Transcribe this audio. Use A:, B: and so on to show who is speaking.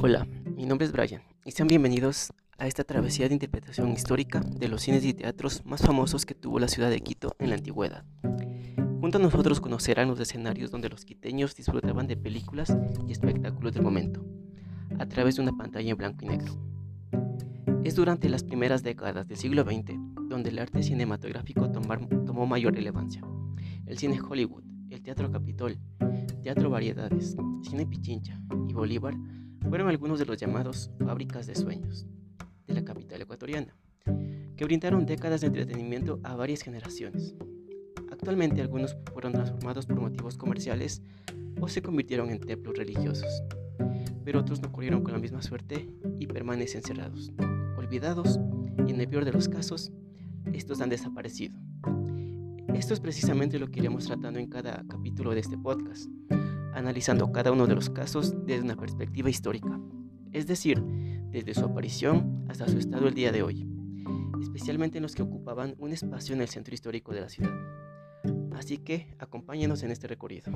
A: Hola, mi nombre es Brian y sean bienvenidos a esta travesía de interpretación histórica de los cines y teatros más famosos que tuvo la ciudad de Quito en la antigüedad. Junto a nosotros conocerán los escenarios donde los quiteños disfrutaban de películas y espectáculos del momento, a través de una pantalla en blanco y negro. Es durante las primeras décadas del siglo XX donde el arte cinematográfico tomó mayor relevancia. El cine Hollywood, el Teatro Capitol, Teatro Variedades, Cine Pichincha y Bolívar fueron algunos de los llamados fábricas de sueños de la capital ecuatoriana, que brindaron décadas de entretenimiento a varias generaciones. Actualmente algunos fueron transformados por motivos comerciales o se convirtieron en templos religiosos, pero otros no corrieron con la misma suerte y permanecen cerrados, olvidados y en el peor de los casos, estos han desaparecido. Esto es precisamente lo que iremos tratando en cada capítulo de este podcast, analizando cada uno de los casos desde una perspectiva histórica, es decir, desde su aparición hasta su estado el día de hoy, especialmente en los que ocupaban un espacio en el centro histórico de la ciudad. Así que acompáñenos en este recorrido.